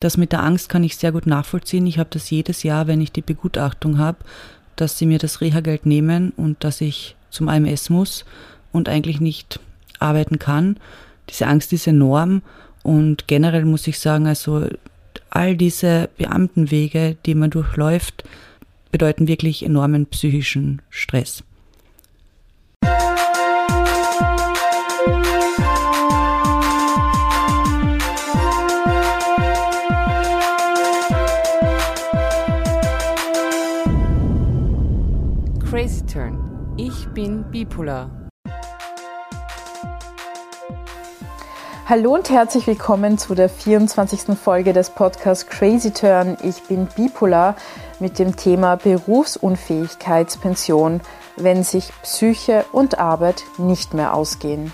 Das mit der Angst kann ich sehr gut nachvollziehen. Ich habe das jedes Jahr, wenn ich die Begutachtung habe, dass sie mir das Reha-Geld nehmen und dass ich zum AMS muss und eigentlich nicht arbeiten kann. Diese Angst ist enorm und generell muss ich sagen, also all diese Beamtenwege, die man durchläuft, bedeuten wirklich enormen psychischen Stress. Bin bipolar. Hallo und herzlich willkommen zu der 24. Folge des Podcasts Crazy Turn. Ich bin bipolar mit dem Thema Berufsunfähigkeitspension, wenn sich Psyche und Arbeit nicht mehr ausgehen.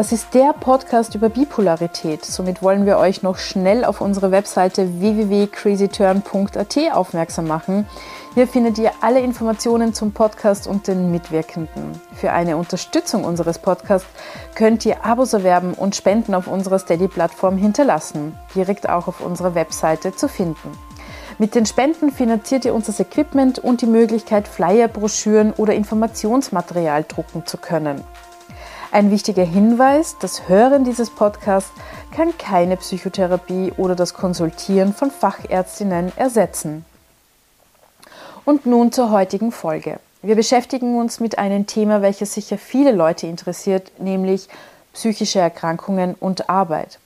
Das ist der Podcast über Bipolarität. Somit wollen wir euch noch schnell auf unsere Webseite www.crazyturn.at aufmerksam machen. Hier findet ihr alle Informationen zum Podcast und den Mitwirkenden. Für eine Unterstützung unseres Podcasts könnt ihr Abos erwerben und Spenden auf unserer Steady-Plattform hinterlassen, direkt auch auf unserer Webseite zu finden. Mit den Spenden finanziert ihr unser Equipment und die Möglichkeit, Flyer, Broschüren oder Informationsmaterial drucken zu können. Ein wichtiger Hinweis, das Hören dieses Podcasts kann keine Psychotherapie oder das Konsultieren von Fachärztinnen ersetzen. Und nun zur heutigen Folge. Wir beschäftigen uns mit einem Thema, welches sicher viele Leute interessiert, nämlich psychische Erkrankungen und Arbeit.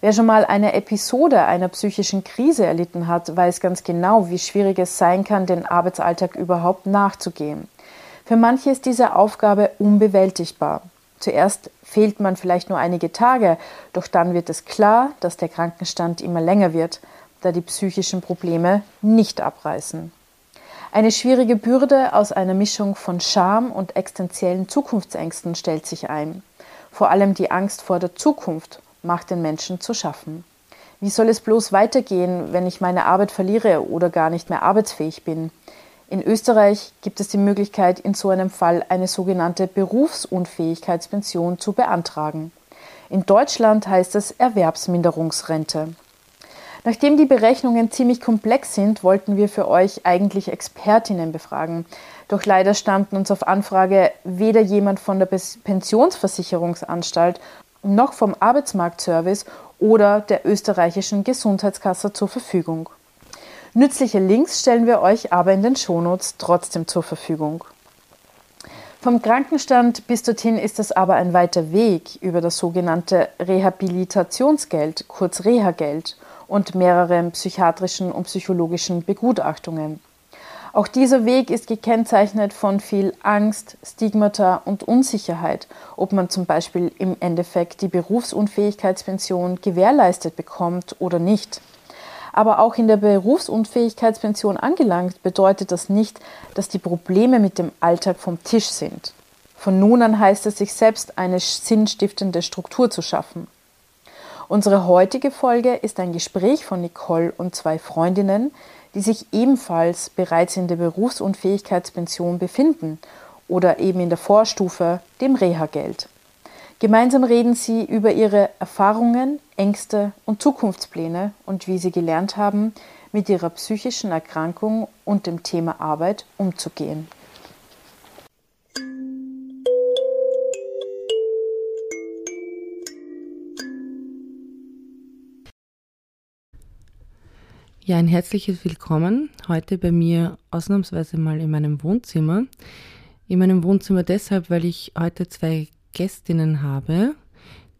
Wer schon mal eine Episode einer psychischen Krise erlitten hat, weiß ganz genau, wie schwierig es sein kann, den Arbeitsalltag überhaupt nachzugehen. Für manche ist diese Aufgabe unbewältigbar. Zuerst fehlt man vielleicht nur einige Tage, doch dann wird es klar, dass der Krankenstand immer länger wird, da die psychischen Probleme nicht abreißen. Eine schwierige Bürde aus einer Mischung von Scham und existenziellen Zukunftsängsten stellt sich ein. Vor allem die Angst vor der Zukunft macht den Menschen zu schaffen. Wie soll es bloß weitergehen, wenn ich meine Arbeit verliere oder gar nicht mehr arbeitsfähig bin? In Österreich gibt es die Möglichkeit, in so einem Fall eine sogenannte Berufsunfähigkeitspension zu beantragen. In Deutschland heißt es Erwerbsminderungsrente. Nachdem die Berechnungen ziemlich komplex sind, wollten wir für euch eigentlich Expertinnen befragen. Doch leider stammten uns auf Anfrage weder jemand von der Pensionsversicherungsanstalt noch vom Arbeitsmarktservice oder der österreichischen Gesundheitskasse zur Verfügung. Nützliche Links stellen wir euch aber in den Shownotes trotzdem zur Verfügung. Vom Krankenstand bis dorthin ist es aber ein weiter Weg über das sogenannte Rehabilitationsgeld, kurz Reha-Geld, und mehreren psychiatrischen und psychologischen Begutachtungen. Auch dieser Weg ist gekennzeichnet von viel Angst, Stigmata und Unsicherheit, ob man zum Beispiel im Endeffekt die Berufsunfähigkeitspension gewährleistet bekommt oder nicht. Aber auch in der Berufsunfähigkeitspension angelangt bedeutet das nicht, dass die Probleme mit dem Alltag vom Tisch sind. Von nun an heißt es, sich selbst eine sinnstiftende Struktur zu schaffen. Unsere heutige Folge ist ein Gespräch von Nicole und zwei Freundinnen, die sich ebenfalls bereits in der Berufsunfähigkeitspension befinden oder eben in der Vorstufe, dem Reha-Geld. Gemeinsam reden sie über ihre Erfahrungen, Ängste und Zukunftspläne und wie sie gelernt haben, mit ihrer psychischen Erkrankung und dem Thema Arbeit umzugehen. Ja, ein herzliches Willkommen heute bei mir ausnahmsweise mal in meinem Wohnzimmer. In meinem Wohnzimmer deshalb, weil ich heute zwei Gästinnen habe,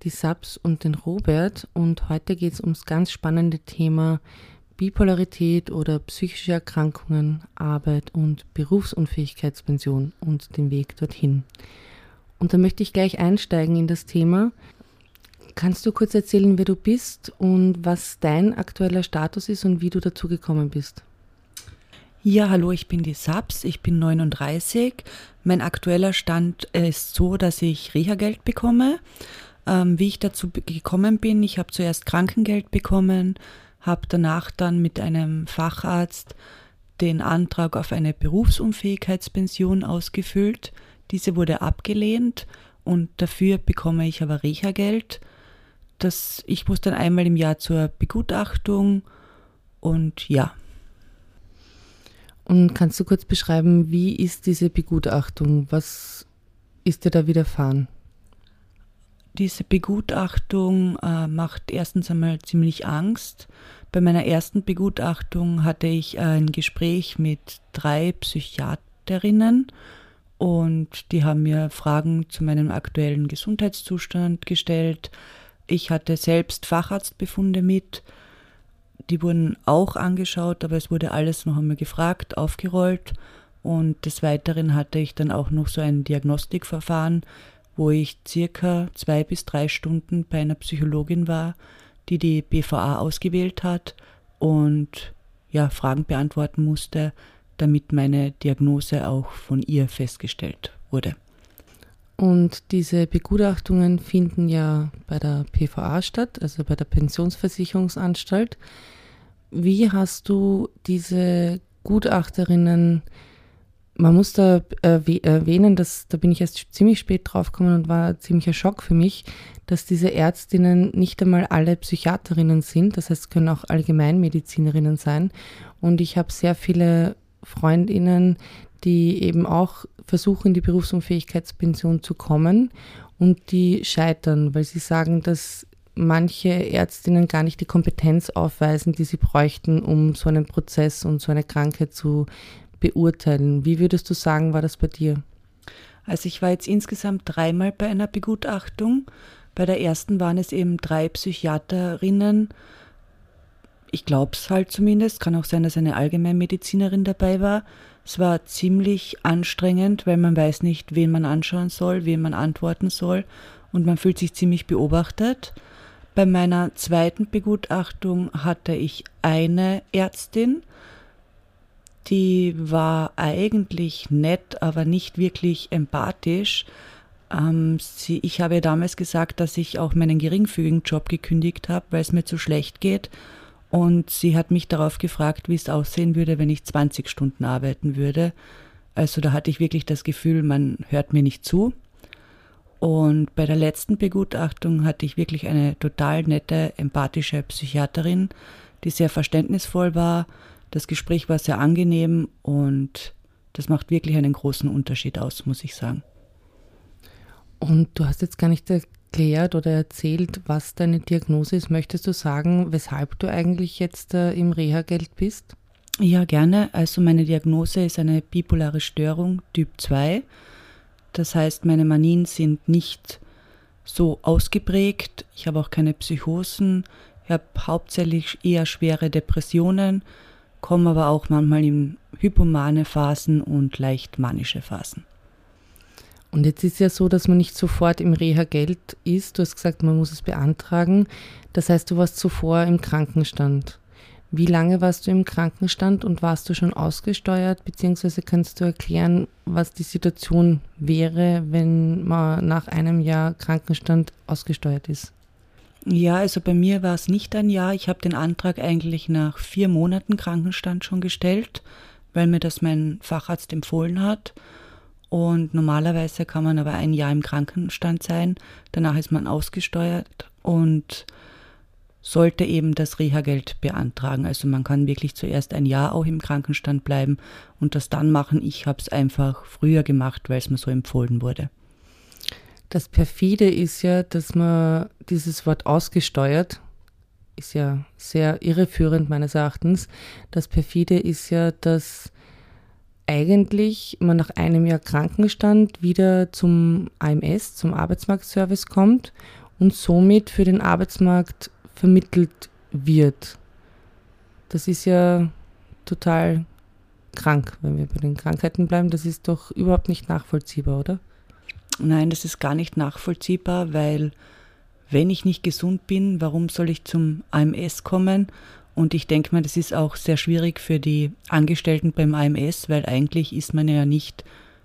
die Sabs und den Robert. Und heute geht es ums ganz spannende Thema Bipolarität oder psychische Erkrankungen, Arbeit und Berufsunfähigkeitspension und den Weg dorthin. Und da möchte ich gleich einsteigen in das Thema. Kannst du kurz erzählen, wer du bist und was dein aktueller Status ist und wie du dazu gekommen bist? Ja, hallo, ich bin die Sabs, ich bin 39. Mein aktueller Stand ist so, dass ich Reha-Geld bekomme. Ähm, wie ich dazu gekommen bin, ich habe zuerst Krankengeld bekommen, habe danach dann mit einem Facharzt den Antrag auf eine Berufsunfähigkeitspension ausgefüllt. Diese wurde abgelehnt und dafür bekomme ich aber Reha-Geld. ich muss dann einmal im Jahr zur Begutachtung und ja. Und kannst du kurz beschreiben, wie ist diese Begutachtung? Was ist dir da widerfahren? Diese Begutachtung äh, macht erstens einmal ziemlich Angst. Bei meiner ersten Begutachtung hatte ich ein Gespräch mit drei Psychiaterinnen und die haben mir Fragen zu meinem aktuellen Gesundheitszustand gestellt. Ich hatte selbst Facharztbefunde mit. Die wurden auch angeschaut, aber es wurde alles noch einmal gefragt, aufgerollt. Und des Weiteren hatte ich dann auch noch so ein Diagnostikverfahren, wo ich circa zwei bis drei Stunden bei einer Psychologin war, die die BVA ausgewählt hat und ja, Fragen beantworten musste, damit meine Diagnose auch von ihr festgestellt wurde. Und diese Begutachtungen finden ja bei der PVA statt, also bei der Pensionsversicherungsanstalt. Wie hast du diese Gutachterinnen man muss da erwähnen, dass da bin ich erst ziemlich spät draufgekommen und war ein ziemlicher Schock für mich, dass diese Ärztinnen nicht einmal alle Psychiaterinnen sind, das heißt, können auch Allgemeinmedizinerinnen sein. Und ich habe sehr viele Freundinnen, die eben auch versuchen, in die Berufsunfähigkeitspension zu kommen und die scheitern, weil sie sagen, dass manche Ärztinnen gar nicht die Kompetenz aufweisen, die sie bräuchten, um so einen Prozess und so eine Krankheit zu beurteilen. Wie würdest du sagen, war das bei dir? Also ich war jetzt insgesamt dreimal bei einer Begutachtung. Bei der ersten waren es eben drei Psychiaterinnen. Ich glaube es halt zumindest. Kann auch sein, dass eine Allgemeinmedizinerin dabei war. Es war ziemlich anstrengend, weil man weiß nicht, wen man anschauen soll, wen man antworten soll und man fühlt sich ziemlich beobachtet. Bei meiner zweiten Begutachtung hatte ich eine Ärztin, die war eigentlich nett, aber nicht wirklich empathisch. Ähm, sie, ich habe damals gesagt, dass ich auch meinen geringfügigen Job gekündigt habe, weil es mir zu schlecht geht. Und sie hat mich darauf gefragt, wie es aussehen würde, wenn ich 20 Stunden arbeiten würde. Also da hatte ich wirklich das Gefühl, man hört mir nicht zu. Und bei der letzten Begutachtung hatte ich wirklich eine total nette, empathische Psychiaterin, die sehr verständnisvoll war, das Gespräch war sehr angenehm und das macht wirklich einen großen Unterschied aus, muss ich sagen. Und du hast jetzt gar nicht erklärt oder erzählt, was deine Diagnose ist. Möchtest du sagen, weshalb du eigentlich jetzt äh, im Reha-Geld bist? Ja, gerne. Also meine Diagnose ist eine bipolare Störung Typ 2. Das heißt, meine Manien sind nicht so ausgeprägt. Ich habe auch keine Psychosen. Ich habe hauptsächlich eher schwere Depressionen kommen aber auch manchmal in hypomane Phasen und leicht manische Phasen. Und jetzt ist ja so, dass man nicht sofort im Reha-Geld ist. Du hast gesagt, man muss es beantragen. Das heißt, du warst zuvor im Krankenstand. Wie lange warst du im Krankenstand und warst du schon ausgesteuert? Beziehungsweise kannst du erklären, was die Situation wäre, wenn man nach einem Jahr Krankenstand ausgesteuert ist? Ja, also bei mir war es nicht ein Jahr. Ich habe den Antrag eigentlich nach vier Monaten Krankenstand schon gestellt, weil mir das mein Facharzt empfohlen hat. Und normalerweise kann man aber ein Jahr im Krankenstand sein. Danach ist man ausgesteuert und sollte eben das Reha-Geld beantragen. Also man kann wirklich zuerst ein Jahr auch im Krankenstand bleiben und das dann machen. Ich habe es einfach früher gemacht, weil es mir so empfohlen wurde. Das perfide ist ja, dass man dieses Wort ausgesteuert, ist ja sehr irreführend meines Erachtens. Das perfide ist ja, dass eigentlich man nach einem Jahr Krankenstand wieder zum AMS, zum Arbeitsmarktservice kommt und somit für den Arbeitsmarkt vermittelt wird. Das ist ja total krank, wenn wir bei den Krankheiten bleiben. Das ist doch überhaupt nicht nachvollziehbar, oder? Nein, das ist gar nicht nachvollziehbar, weil wenn ich nicht gesund bin, warum soll ich zum AMS kommen? Und ich denke mal, das ist auch sehr schwierig für die Angestellten beim AMS, weil eigentlich ist man ja nicht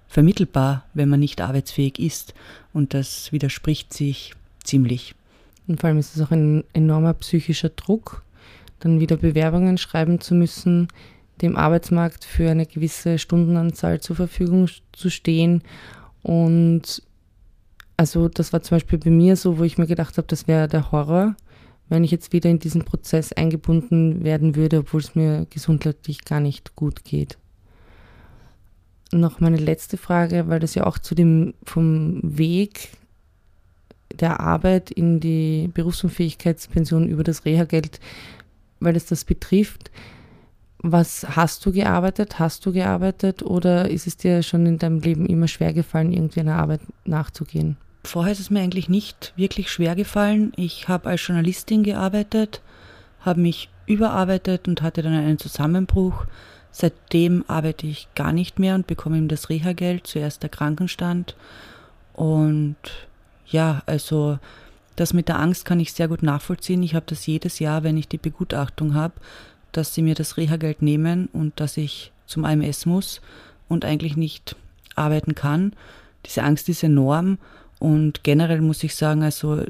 vermittelbar, wenn man nicht arbeitsfähig ist. Und das widerspricht sich ziemlich. Und vor allem ist es auch ein enormer psychischer Druck, dann wieder Bewerbungen schreiben zu müssen, dem Arbeitsmarkt für eine gewisse Stundenanzahl zur Verfügung zu stehen und Also das war zum Beispiel bei mir so, wo ich mir gedacht habe, das wäre der Horror, wenn ich jetzt wieder in diesen Prozess eingebunden werden würde, obwohl es mir gesundheitlich gar nicht gut geht. Noch meine letzte Frage, weil das ja auch zu dem vom Weg der Arbeit in die Berufsunfähigkeitspension über das Reha-Geld, weil es das betrifft. Was hast du gearbeitet? Hast du gearbeitet oder ist es dir schon in deinem Leben immer schwer gefallen, irgendwie einer Arbeit nachzugehen? Vorher ist es mir eigentlich nicht wirklich schwer gefallen. Ich habe als Journalistin gearbeitet, habe mich überarbeitet und hatte dann einen Zusammenbruch. Seitdem arbeite ich gar nicht mehr und bekomme ihm das Reha-Geld, zuerst der Krankenstand. Und ja, also das mit der Angst kann ich sehr gut nachvollziehen. Ich habe das jedes Jahr, wenn ich die Begutachtung habe, dass sie mir das Reha-Geld nehmen und dass ich zum AMS muss und eigentlich nicht arbeiten kann. Diese Angst ist enorm und generell muss ich sagen, also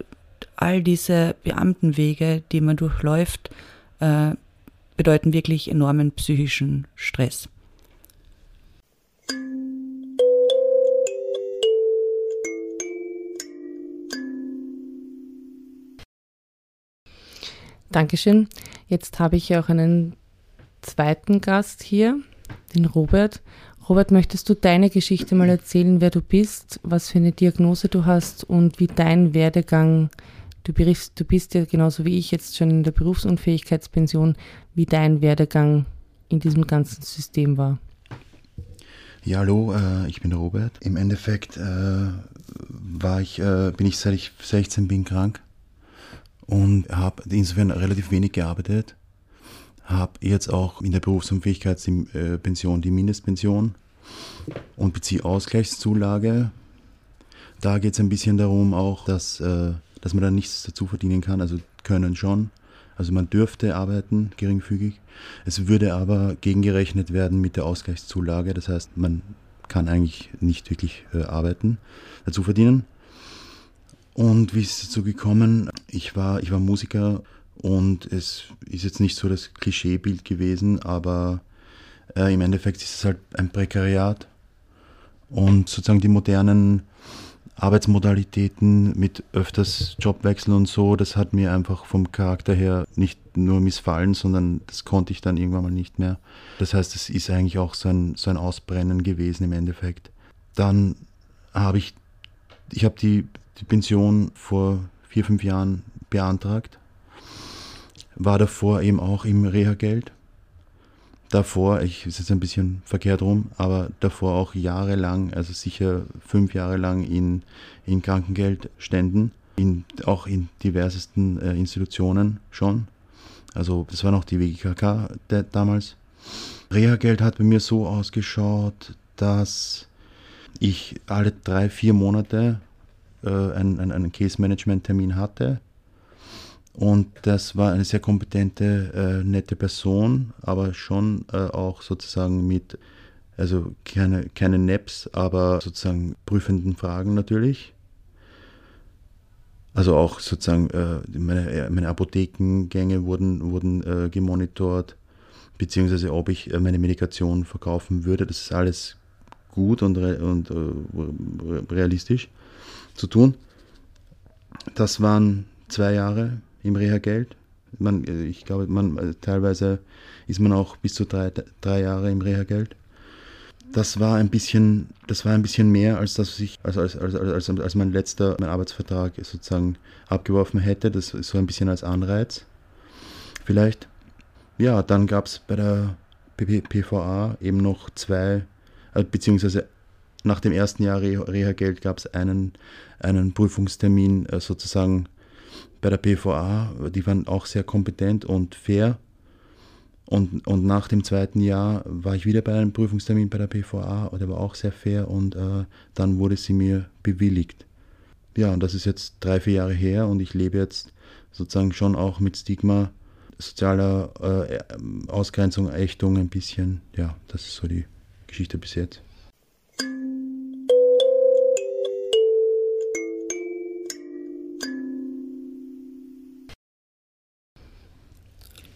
all diese Beamtenwege, die man durchläuft, äh, bedeuten wirklich enormen psychischen Stress. Dankeschön. Jetzt habe ich auch einen zweiten Gast hier, den Robert. Robert, möchtest du deine Geschichte mal erzählen, wer du bist, was für eine Diagnose du hast und wie dein Werdegang, du, bist, du bist ja genauso wie ich jetzt schon in der Berufsunfähigkeitspension, wie dein Werdegang in diesem ganzen System war? Ja, hallo, äh, ich bin Robert. Im Endeffekt äh, war ich, äh, bin ich seit ich 16 bin krank und habe insofern relativ wenig gearbeitet habe jetzt auch in der Berufsunfähigkeitspension die Mindestpension und beziehe Ausgleichszulage. Da geht es ein bisschen darum auch, dass, äh, dass man da nichts dazu verdienen kann, also können schon. Also man dürfte arbeiten, geringfügig. Es würde aber gegengerechnet werden mit der Ausgleichszulage. Das heißt, man kann eigentlich nicht wirklich äh, arbeiten, dazu verdienen. Und wie ist es dazu gekommen? Ich war, ich war Musiker und es ist jetzt nicht so das Klischeebild gewesen, aber äh, im Endeffekt ist es halt ein Prekariat. Und sozusagen die modernen Arbeitsmodalitäten mit öfters Jobwechsel und so, das hat mir einfach vom Charakter her nicht nur missfallen, sondern das konnte ich dann irgendwann mal nicht mehr. Das heißt, es ist eigentlich auch so ein, so ein Ausbrennen gewesen im Endeffekt. Dann habe ich, ich habe die, die Pension vor vier, fünf Jahren beantragt war davor eben auch im Reha-Geld. Davor, ich ist jetzt ein bisschen verkehrt rum, aber davor auch jahrelang, also sicher fünf Jahre lang in, in Krankengeldständen, in, auch in diversesten äh, Institutionen schon. Also das war noch die WGKK damals. Reha-Geld hat bei mir so ausgeschaut, dass ich alle drei, vier Monate äh, einen, einen Case-Management-Termin hatte und das war eine sehr kompetente, äh, nette Person, aber schon äh, auch sozusagen mit, also keine, keine Naps, aber sozusagen prüfenden Fragen natürlich. Also auch sozusagen äh, meine, äh, meine Apothekengänge wurden, wurden äh, gemonitort, beziehungsweise ob ich äh, meine Medikation verkaufen würde. Das ist alles gut und, und realistisch zu tun. Das waren zwei Jahre im Reha-Geld. Äh, ich glaube, man, äh, teilweise ist man auch bis zu drei, drei Jahre im Reha-Geld. Das war ein bisschen, das war ein bisschen mehr als das, was ich, als, als, als, als, als mein letzter mein Arbeitsvertrag sozusagen abgeworfen hätte. Das ist so ein bisschen als Anreiz. Vielleicht. Ja, dann gab es bei der PVA eben noch zwei, äh, beziehungsweise nach dem ersten Jahr Reha-Geld gab es einen, einen Prüfungstermin sozusagen bei der PVA, die waren auch sehr kompetent und fair. Und, und nach dem zweiten Jahr war ich wieder bei einem Prüfungstermin bei der PVA, der war auch sehr fair und äh, dann wurde sie mir bewilligt. Ja, und das ist jetzt drei, vier Jahre her und ich lebe jetzt sozusagen schon auch mit Stigma sozialer äh, Ausgrenzung, Ächtung ein bisschen. Ja, das ist so die Geschichte bis jetzt.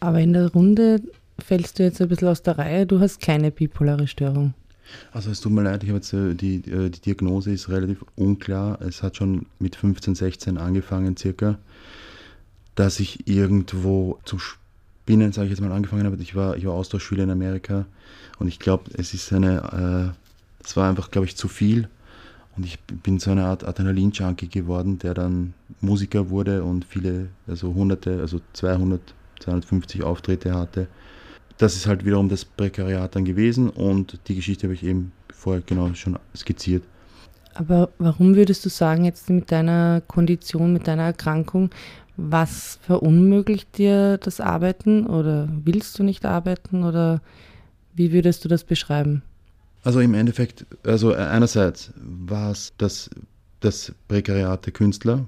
Aber in der Runde fällst du jetzt ein bisschen aus der Reihe. Du hast keine bipolare Störung. Also es tut mir leid, ich habe jetzt äh, die, äh, die Diagnose ist relativ unklar. Es hat schon mit 15, 16 angefangen circa, dass ich irgendwo zu spinnen, sage ich jetzt mal, angefangen habe. Ich war, ich war Austauschschüler in Amerika und ich glaube, es ist eine, äh, es war einfach, glaube ich, zu viel. Und ich bin so eine Art Adrenalin-Junkie geworden, der dann Musiker wurde und viele, also hunderte, also 200, 250 Auftritte hatte das ist halt wiederum das Prekariat dann gewesen und die Geschichte habe ich eben vorher genau schon skizziert. Aber warum würdest du sagen, jetzt mit deiner Kondition, mit deiner Erkrankung, was verunmöglicht dir das Arbeiten oder willst du nicht arbeiten oder wie würdest du das beschreiben? Also im Endeffekt, also einerseits war es das, das Prekariat der Künstler,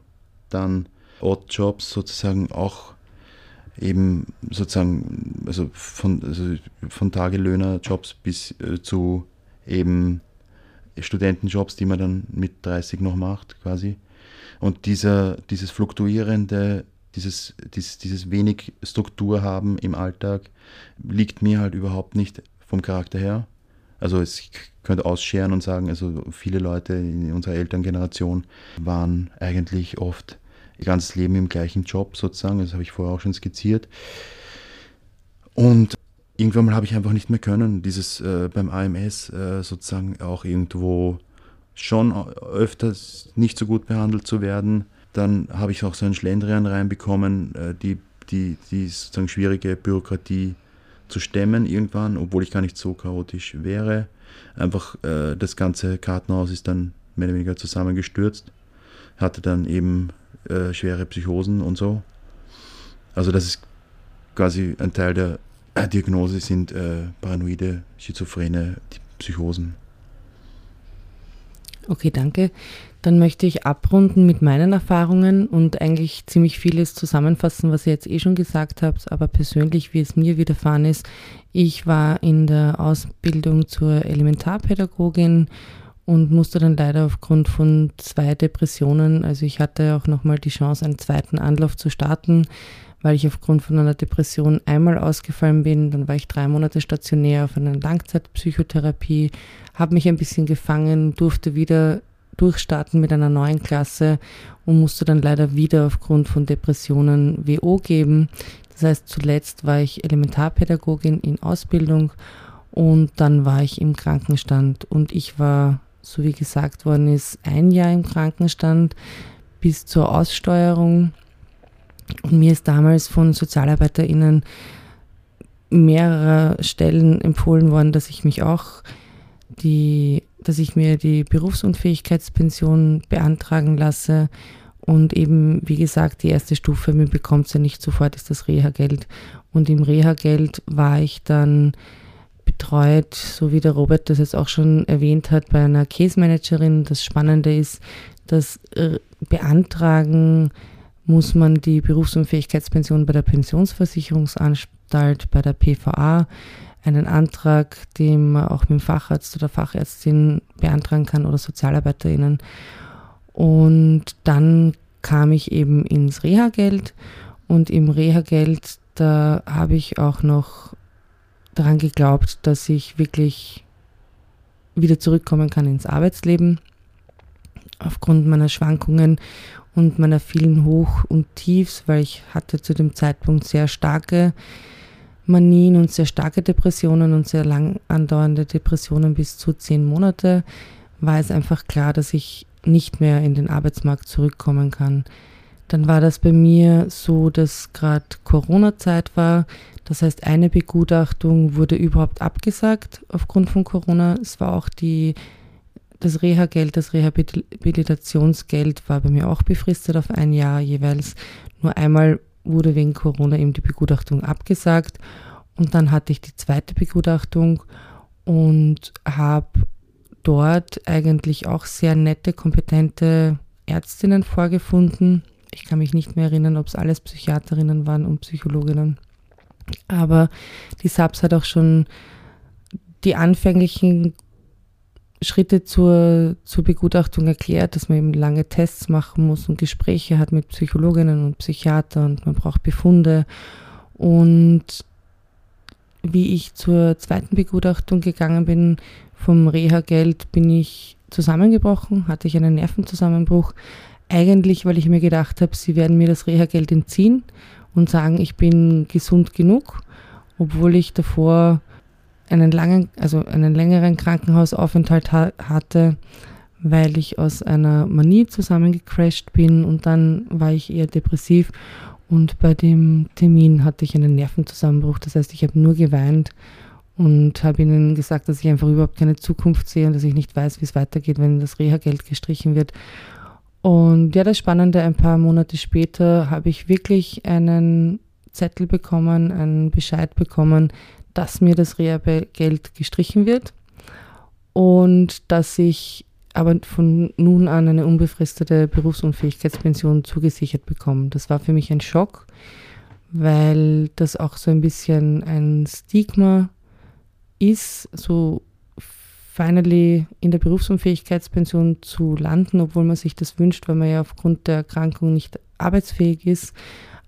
dann Oddjobs sozusagen auch eben sozusagen also von, also von Tagelöhnerjobs bis äh, zu eben Studentenjobs, die man dann mit 30 noch macht quasi. Und dieser, dieses fluktuierende, dieses, dieses, dieses wenig Struktur haben im Alltag liegt mir halt überhaupt nicht vom Charakter her. Also es könnte ausscheren und sagen, also viele Leute in unserer Elterngeneration waren eigentlich oft ihr ganzes Leben im gleichen Job sozusagen, das habe ich vorher auch schon skizziert. Und irgendwann mal habe ich einfach nicht mehr können, dieses äh, beim AMS äh, sozusagen auch irgendwo schon öfters nicht so gut behandelt zu werden. Dann habe ich auch so einen Schlendrian reinbekommen, äh, die, die, die sozusagen schwierige Bürokratie zu stemmen irgendwann, obwohl ich gar nicht so chaotisch wäre. Einfach äh, das ganze Kartenhaus ist dann mehr oder weniger zusammengestürzt. Hatte dann eben äh, schwere Psychosen und so. Also das ist quasi ein Teil der Diagnose sind äh, paranoide, schizophrene Psychosen. Okay, danke. Dann möchte ich abrunden mit meinen Erfahrungen und eigentlich ziemlich vieles zusammenfassen, was ihr jetzt eh schon gesagt habt, aber persönlich, wie es mir widerfahren ist. Ich war in der Ausbildung zur Elementarpädagogin und musste dann leider aufgrund von zwei Depressionen, also ich hatte auch nochmal die Chance, einen zweiten Anlauf zu starten, weil ich aufgrund von einer Depression einmal ausgefallen bin. Dann war ich drei Monate stationär auf einer Langzeitpsychotherapie, habe mich ein bisschen gefangen, durfte wieder durchstarten mit einer neuen Klasse und musste dann leider wieder aufgrund von Depressionen WO geben. Das heißt, zuletzt war ich Elementarpädagogin in Ausbildung und dann war ich im Krankenstand und ich war so wie gesagt worden ist, ein Jahr im Krankenstand bis zur Aussteuerung. Und mir ist damals von SozialarbeiterInnen mehrerer Stellen empfohlen worden, dass ich mich auch die, dass ich mir die Berufsunfähigkeitspension beantragen lasse. Und eben, wie gesagt, die erste Stufe, mir bekommt ja nicht sofort, ist das Reha-Geld. Und im Reha-Geld war ich dann betreut, so wie der Robert das jetzt auch schon erwähnt hat, bei einer Case-Managerin. Das Spannende ist, dass äh, beantragen muss man die Berufsunfähigkeitspension bei der Pensionsversicherungsanstalt, bei der PVA, einen Antrag, den man auch mit dem Facharzt oder Fachärztin beantragen kann oder SozialarbeiterInnen. Und dann kam ich eben ins Reha-Geld und im Reha-Geld, da habe ich auch noch daran geglaubt, dass ich wirklich wieder zurückkommen kann ins Arbeitsleben aufgrund meiner Schwankungen und meiner vielen Hoch- und Tiefs, weil ich hatte zu dem Zeitpunkt sehr starke Manien und sehr starke Depressionen und sehr lang andauernde Depressionen bis zu zehn Monate, war es einfach klar, dass ich nicht mehr in den Arbeitsmarkt zurückkommen kann. Dann war das bei mir so, dass gerade Corona-Zeit war. Das heißt, eine Begutachtung wurde überhaupt abgesagt aufgrund von Corona. Es war auch die, das Reha-Geld, das Rehabilitationsgeld war bei mir auch befristet auf ein Jahr jeweils. Nur einmal wurde wegen Corona eben die Begutachtung abgesagt. Und dann hatte ich die zweite Begutachtung und habe dort eigentlich auch sehr nette, kompetente Ärztinnen vorgefunden ich kann mich nicht mehr erinnern, ob es alles Psychiaterinnen waren und Psychologinnen. Aber die SAPS hat auch schon die anfänglichen Schritte zur, zur Begutachtung erklärt, dass man eben lange Tests machen muss und Gespräche hat mit Psychologinnen und Psychiatern und man braucht Befunde. Und wie ich zur zweiten Begutachtung gegangen bin vom Reha-Geld, bin ich zusammengebrochen, hatte ich einen Nervenzusammenbruch. Eigentlich, weil ich mir gedacht habe, sie werden mir das Reha-Geld entziehen und sagen, ich bin gesund genug, obwohl ich davor einen langen, also einen längeren Krankenhausaufenthalt ha hatte, weil ich aus einer Manie zusammengecrashed bin und dann war ich eher depressiv und bei dem Termin hatte ich einen Nervenzusammenbruch. Das heißt, ich habe nur geweint und habe ihnen gesagt, dass ich einfach überhaupt keine Zukunft sehe und dass ich nicht weiß, wie es weitergeht, wenn das Reha-Geld gestrichen wird. Und ja, das Spannende, ein paar Monate später habe ich wirklich einen Zettel bekommen, einen Bescheid bekommen, dass mir das Reha-Geld gestrichen wird und dass ich aber von nun an eine unbefristete Berufsunfähigkeitspension zugesichert bekommen. Das war für mich ein Schock, weil das auch so ein bisschen ein Stigma ist, so finally in der Berufsunfähigkeitspension zu landen, obwohl man sich das wünscht, weil man ja aufgrund der Erkrankung nicht arbeitsfähig ist.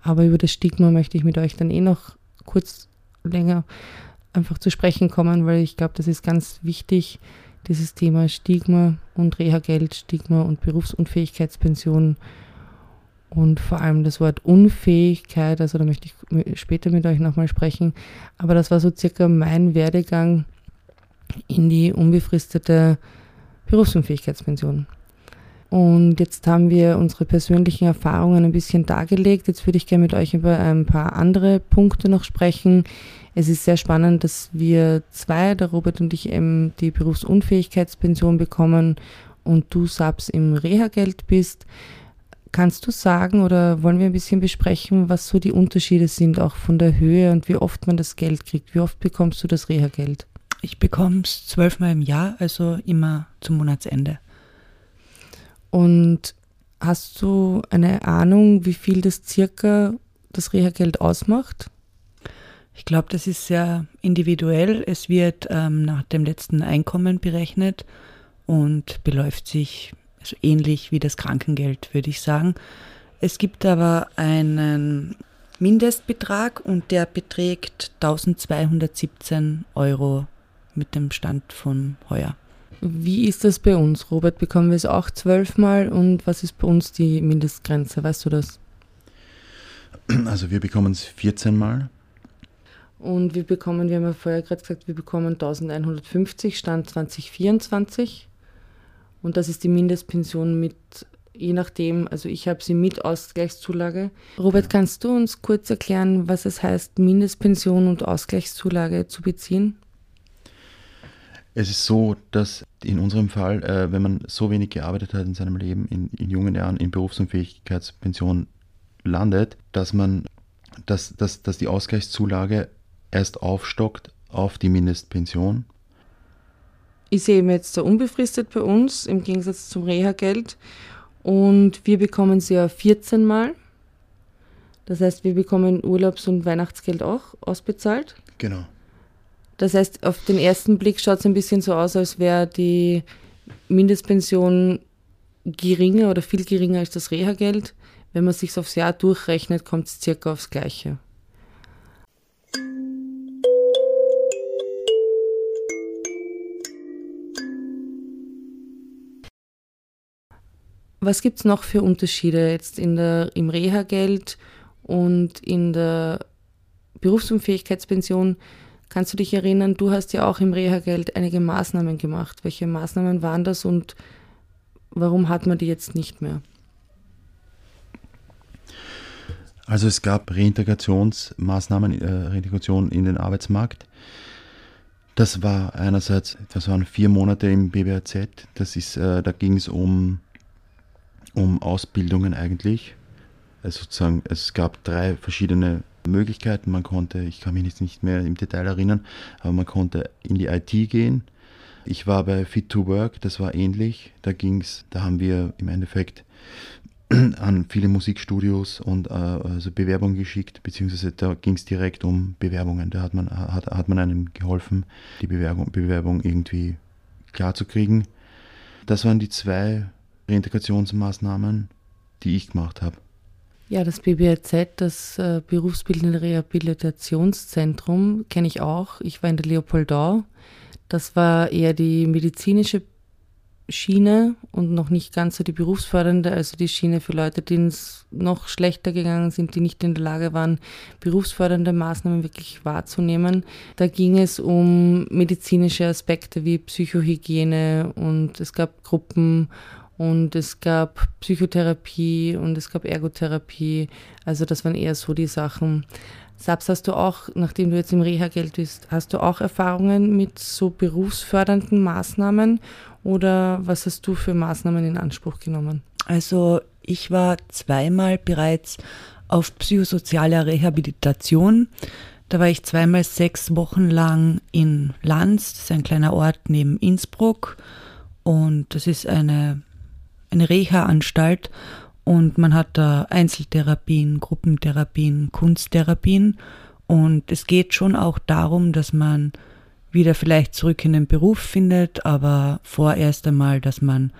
Aber über das Stigma möchte ich mit euch dann eh noch kurz länger einfach zu sprechen kommen, weil ich glaube, das ist ganz wichtig, dieses Thema Stigma und Reha-Geld, Stigma und Berufsunfähigkeitspension und vor allem das Wort Unfähigkeit, also da möchte ich später mit euch nochmal sprechen, aber das war so circa mein Werdegang in die unbefristete Berufsunfähigkeitspension. Und jetzt haben wir unsere persönlichen Erfahrungen ein bisschen dargelegt. Jetzt würde ich gerne mit euch über ein paar andere Punkte noch sprechen, es ist sehr spannend, dass wir zwei, der Robert und ich, eben die Berufsunfähigkeitspension bekommen und du, Sabs, im Reha-Geld bist. Kannst du sagen oder wollen wir ein bisschen besprechen, was so die Unterschiede sind, auch von der Höhe und wie oft man das Geld kriegt? Wie oft bekommst du das Reha-Geld? Ich bekomme es zwölfmal im Jahr, also immer zum Monatsende. Und hast du eine Ahnung, wie viel das circa das Reha-Geld ausmacht? Ich glaube, das ist sehr individuell. Es wird ähm, nach dem letzten Einkommen berechnet und beläuft sich also ähnlich wie das Krankengeld, würde ich sagen. Es gibt aber einen Mindestbetrag und der beträgt 1217 Euro mit dem Stand von heuer. Wie ist das bei uns, Robert? Bekommen wir es auch zwölfmal und was ist bei uns die Mindestgrenze? Weißt du das? Also wir bekommen es 14 Mal und wir bekommen, wir haben ja vorher gerade gesagt, wir bekommen 1150 Stand 2024. Und das ist die Mindestpension mit, je nachdem, also ich habe sie mit Ausgleichszulage. Robert, kannst du uns kurz erklären, was es heißt, Mindestpension und Ausgleichszulage zu beziehen? Es ist so, dass in unserem Fall, äh, wenn man so wenig gearbeitet hat in seinem Leben, in, in jungen Jahren in Berufsunfähigkeitspension landet, dass man, dass, dass, dass die Ausgleichszulage erst aufstockt auf die Mindestpension? Ich sehe eben jetzt so unbefristet bei uns im Gegensatz zum Reha-Geld und wir bekommen sie ja 14 Mal. Das heißt, wir bekommen Urlaubs- und Weihnachtsgeld auch ausbezahlt. Genau. Das heißt, auf den ersten Blick schaut es ein bisschen so aus, als wäre die Mindestpension geringer oder viel geringer als das Reha-Geld. Wenn man sich aufs Jahr durchrechnet, kommt es circa aufs Gleiche. Was gibt es noch für Unterschiede jetzt in der, im Reha-Geld und in der Berufsunfähigkeitspension? Kannst du dich erinnern, du hast ja auch im Reha-Geld einige Maßnahmen gemacht. Welche Maßnahmen waren das und warum hat man die jetzt nicht mehr? Also es gab Reintegrationsmaßnahmen, äh, Reintegration in den Arbeitsmarkt. Das war einerseits, das waren vier Monate im BBAZ. Das ist, äh, da ging es um um Ausbildungen eigentlich. Also sozusagen, es gab drei verschiedene Möglichkeiten. Man konnte, ich kann mich jetzt nicht mehr im Detail erinnern, aber man konnte in die IT gehen. Ich war bei Fit to Work, das war ähnlich. Da ging's, da haben wir im Endeffekt an viele Musikstudios und äh, also Bewerbungen geschickt, beziehungsweise da ging es direkt um Bewerbungen. Da hat man, hat, hat man einem geholfen, die Bewerbung, Bewerbung irgendwie klarzukriegen. Das waren die zwei Reintegrationsmaßnahmen, die ich gemacht habe. Ja, das BBRZ, das äh, Berufsbildende Rehabilitationszentrum, kenne ich auch. Ich war in der Leopoldau. Das war eher die medizinische Schiene und noch nicht ganz so die berufsfördernde, also die Schiene für Leute, denen es noch schlechter gegangen sind, die nicht in der Lage waren, berufsfördernde Maßnahmen wirklich wahrzunehmen. Da ging es um medizinische Aspekte wie Psychohygiene und es gab Gruppen und es gab Psychotherapie und es gab Ergotherapie. Also das waren eher so die Sachen. Sabs, hast du auch, nachdem du jetzt im Reha-Geld bist, hast du auch Erfahrungen mit so berufsfördernden Maßnahmen oder was hast du für Maßnahmen in Anspruch genommen? Also ich war zweimal bereits auf psychosozialer Rehabilitation. Da war ich zweimal sechs Wochen lang in Lanz, das ist ein kleiner Ort neben Innsbruck. Und das ist eine eine Reha-Anstalt und man hat da Einzeltherapien, Gruppentherapien, Kunsttherapien und es geht schon auch darum, dass man wieder vielleicht zurück in den Beruf findet, aber vorerst einmal, dass man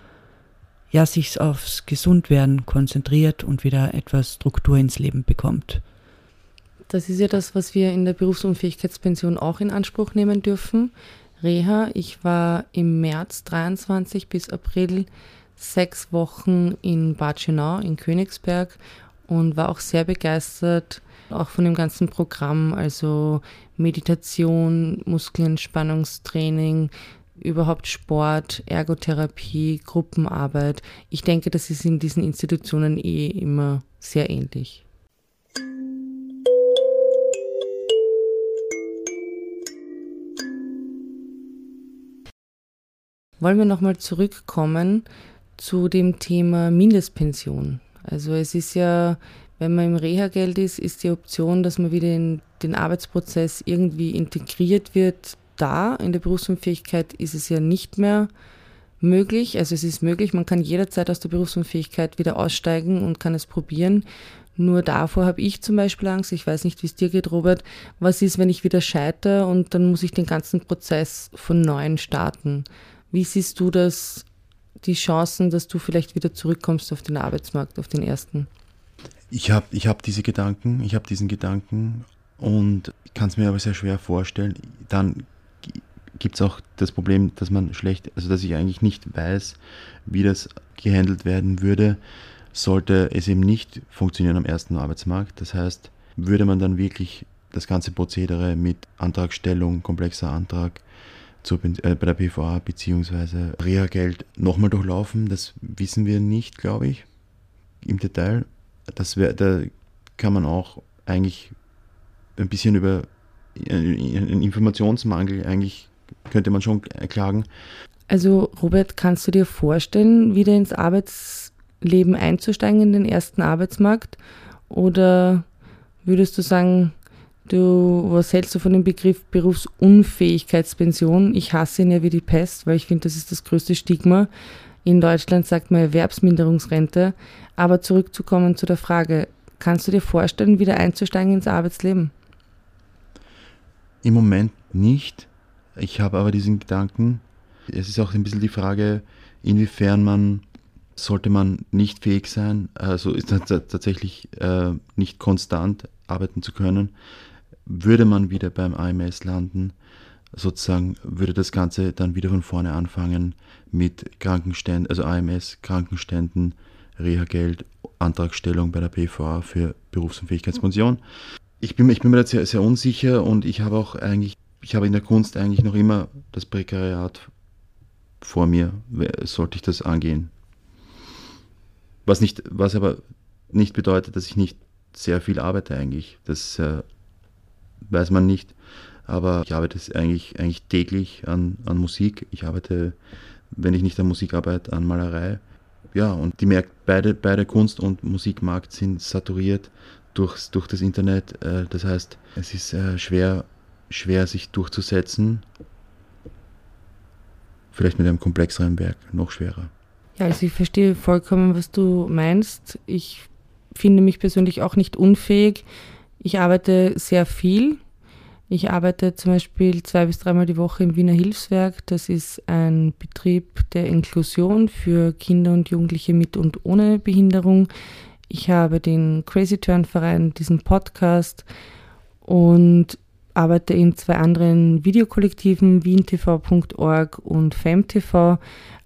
ja sich aufs Gesundwerden konzentriert und wieder etwas Struktur ins Leben bekommt. Das ist ja das, was wir in der Berufsunfähigkeitspension auch in Anspruch nehmen dürfen. Reha, ich war im März 23 bis April sechs Wochen in Bad Schönau in Königsberg und war auch sehr begeistert, auch von dem ganzen Programm, also Meditation, Muskelentspannungstraining, überhaupt Sport, Ergotherapie, Gruppenarbeit. Ich denke, das ist in diesen Institutionen eh immer sehr ähnlich. Wollen wir nochmal zurückkommen zu dem Thema Mindestpension. Also es ist ja, wenn man im Reha-Geld ist, ist die Option, dass man wieder in den Arbeitsprozess irgendwie integriert wird, da. In der Berufsunfähigkeit ist es ja nicht mehr möglich. Also es ist möglich, man kann jederzeit aus der Berufsunfähigkeit wieder aussteigen und kann es probieren. Nur davor habe ich zum Beispiel Angst, ich weiß nicht, wie es dir geht, Robert, was ist, wenn ich wieder scheitere und dann muss ich den ganzen Prozess von neuem starten. Wie siehst du das die Chancen, dass du vielleicht wieder zurückkommst auf den Arbeitsmarkt, auf den ersten? Ich habe ich hab diese Gedanken, ich habe diesen Gedanken und kann es mir aber sehr schwer vorstellen. Dann gibt es auch das Problem, dass man schlecht, also dass ich eigentlich nicht weiß, wie das gehandelt werden würde, sollte es eben nicht funktionieren am ersten Arbeitsmarkt. Das heißt, würde man dann wirklich das ganze Prozedere mit Antragstellung, komplexer Antrag, zur, äh, bei der PVA bzw. Reha-Geld nochmal durchlaufen. Das wissen wir nicht, glaube ich, im Detail. Das wär, da kann man auch eigentlich ein bisschen über einen Informationsmangel eigentlich könnte man schon klagen. Also Robert, kannst du dir vorstellen, wieder ins Arbeitsleben einzusteigen in den ersten Arbeitsmarkt? Oder würdest du sagen, Du, was hältst du von dem Begriff Berufsunfähigkeitspension? Ich hasse ihn ja wie die Pest, weil ich finde, das ist das größte Stigma. In Deutschland sagt man Erwerbsminderungsrente. Aber zurückzukommen zu der Frage, kannst du dir vorstellen, wieder einzusteigen ins Arbeitsleben? Im Moment nicht. Ich habe aber diesen Gedanken. Es ist auch ein bisschen die Frage, inwiefern man, sollte man nicht fähig sein, also ist tatsächlich äh, nicht konstant arbeiten zu können, würde man wieder beim AMS landen, sozusagen würde das Ganze dann wieder von vorne anfangen mit Krankenständen, also AMS, Krankenständen, Reha-Geld, Antragstellung bei der PVA für Berufsunfähigkeitspension. Ich bin, ich bin mir da sehr, sehr unsicher und ich habe auch eigentlich, ich habe in der Kunst eigentlich noch immer das Prekariat vor mir, sollte ich das angehen. Was, nicht, was aber nicht bedeutet, dass ich nicht sehr viel arbeite eigentlich. Das äh, weiß man nicht. Aber ich arbeite eigentlich, eigentlich täglich an, an Musik. Ich arbeite, wenn ich nicht an Musik arbeite, an Malerei. Ja, und die merkt, beide, beide Kunst- und Musikmarkt sind saturiert durchs, durch das Internet. Äh, das heißt, es ist äh, schwer, schwer, sich durchzusetzen. Vielleicht mit einem komplexeren Werk noch schwerer. Ja, also ich verstehe vollkommen, was du meinst. Ich finde mich persönlich auch nicht unfähig, ich arbeite sehr viel. Ich arbeite zum Beispiel zwei bis dreimal die Woche im Wiener Hilfswerk. Das ist ein Betrieb der Inklusion für Kinder und Jugendliche mit und ohne Behinderung. Ich habe den Crazy Turn Verein, diesen Podcast und arbeite in zwei anderen Videokollektiven, wientv.org und femtv.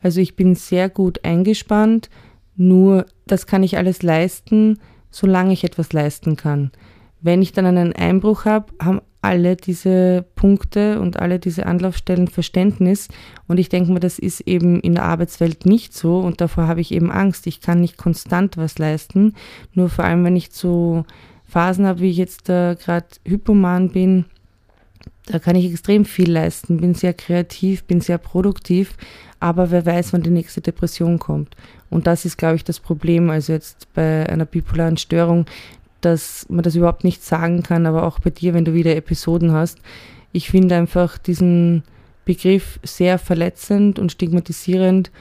Also ich bin sehr gut eingespannt, nur das kann ich alles leisten, solange ich etwas leisten kann. Wenn ich dann einen Einbruch habe, haben alle diese Punkte und alle diese Anlaufstellen Verständnis. Und ich denke mir, das ist eben in der Arbeitswelt nicht so. Und davor habe ich eben Angst. Ich kann nicht konstant was leisten. Nur vor allem, wenn ich so Phasen habe, wie ich jetzt äh, gerade hypoman bin, da kann ich extrem viel leisten, bin sehr kreativ, bin sehr produktiv, aber wer weiß, wann die nächste Depression kommt. Und das ist, glaube ich, das Problem. Also jetzt bei einer bipolaren Störung, dass man das überhaupt nicht sagen kann, aber auch bei dir, wenn du wieder Episoden hast. Ich finde einfach diesen Begriff sehr verletzend und stigmatisierend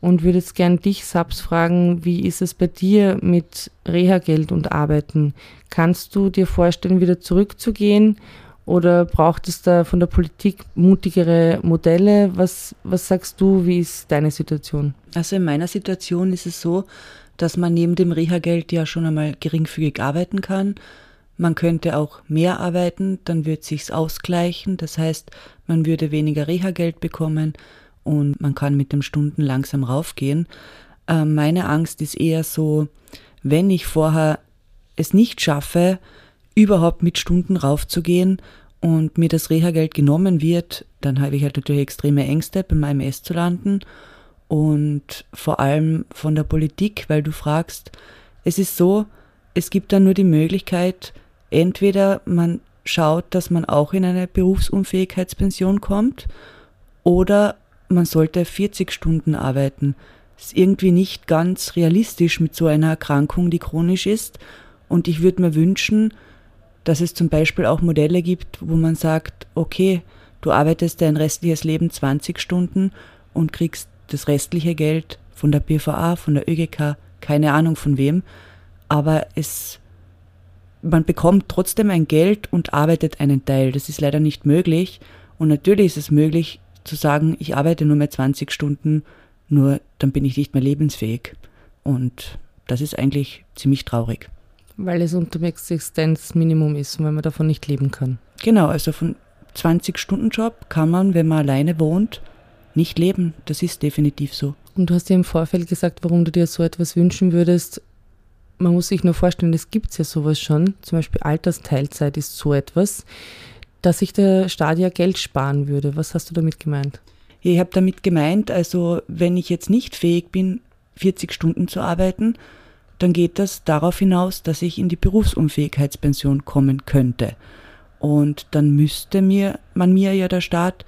und würde jetzt gern dich, Sabs, fragen, wie ist es bei dir mit Reha-Geld und Arbeiten? Kannst du dir vorstellen, wieder zurückzugehen oder braucht es da von der Politik mutigere Modelle? Was, was sagst du, wie ist deine Situation? Also in meiner Situation ist es so, dass man neben dem Reha-Geld ja schon einmal geringfügig arbeiten kann. Man könnte auch mehr arbeiten, dann wird sich's ausgleichen. Das heißt, man würde weniger Reha-Geld bekommen und man kann mit den Stunden langsam raufgehen. Äh, meine Angst ist eher so, wenn ich vorher es nicht schaffe, überhaupt mit Stunden raufzugehen und mir das Reha-Geld genommen wird, dann habe ich halt natürlich extreme Ängste, beim AMS zu landen und vor allem von der Politik, weil du fragst, es ist so, es gibt dann nur die Möglichkeit, entweder man schaut, dass man auch in eine Berufsunfähigkeitspension kommt oder man sollte 40 Stunden arbeiten. Das ist irgendwie nicht ganz realistisch mit so einer Erkrankung, die chronisch ist. Und ich würde mir wünschen, dass es zum Beispiel auch Modelle gibt, wo man sagt, okay, du arbeitest dein restliches Leben 20 Stunden und kriegst das restliche Geld von der BVA, von der ÖGK, keine Ahnung von wem, aber es, man bekommt trotzdem ein Geld und arbeitet einen Teil. Das ist leider nicht möglich. Und natürlich ist es möglich zu sagen, ich arbeite nur mehr 20 Stunden, nur dann bin ich nicht mehr lebensfähig. Und das ist eigentlich ziemlich traurig. Weil es unter dem Existenzminimum ist und weil man davon nicht leben kann. Genau, also von 20-Stunden-Job kann man, wenn man alleine wohnt, nicht leben. Das ist definitiv so. Und du hast ja im Vorfeld gesagt, warum du dir so etwas wünschen würdest. Man muss sich nur vorstellen, es gibt ja sowas schon. Zum Beispiel Altersteilzeit ist so etwas, dass sich der Staat ja Geld sparen würde. Was hast du damit gemeint? Ich habe damit gemeint, also wenn ich jetzt nicht fähig bin, 40 Stunden zu arbeiten, dann geht das darauf hinaus, dass ich in die Berufsunfähigkeitspension kommen könnte. Und dann müsste mir, man mir ja der Staat